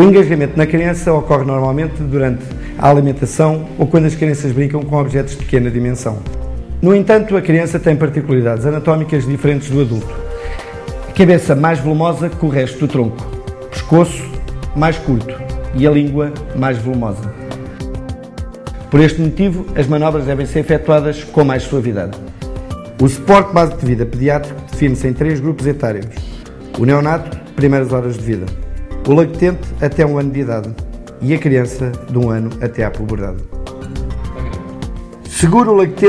O engajamento na criança ocorre normalmente durante a alimentação ou quando as crianças brincam com objetos de pequena dimensão. No entanto, a criança tem particularidades anatómicas diferentes do adulto. Cabeça mais volumosa que o resto do tronco, pescoço mais curto e a língua mais volumosa. Por este motivo, as manobras devem ser efetuadas com mais suavidade. O suporte básico de vida pediátrico define-se em três grupos etários. O neonato, primeiras horas de vida. O lactente, até um ano de idade. E a criança, de um ano até à puberdade. Seguro o lactente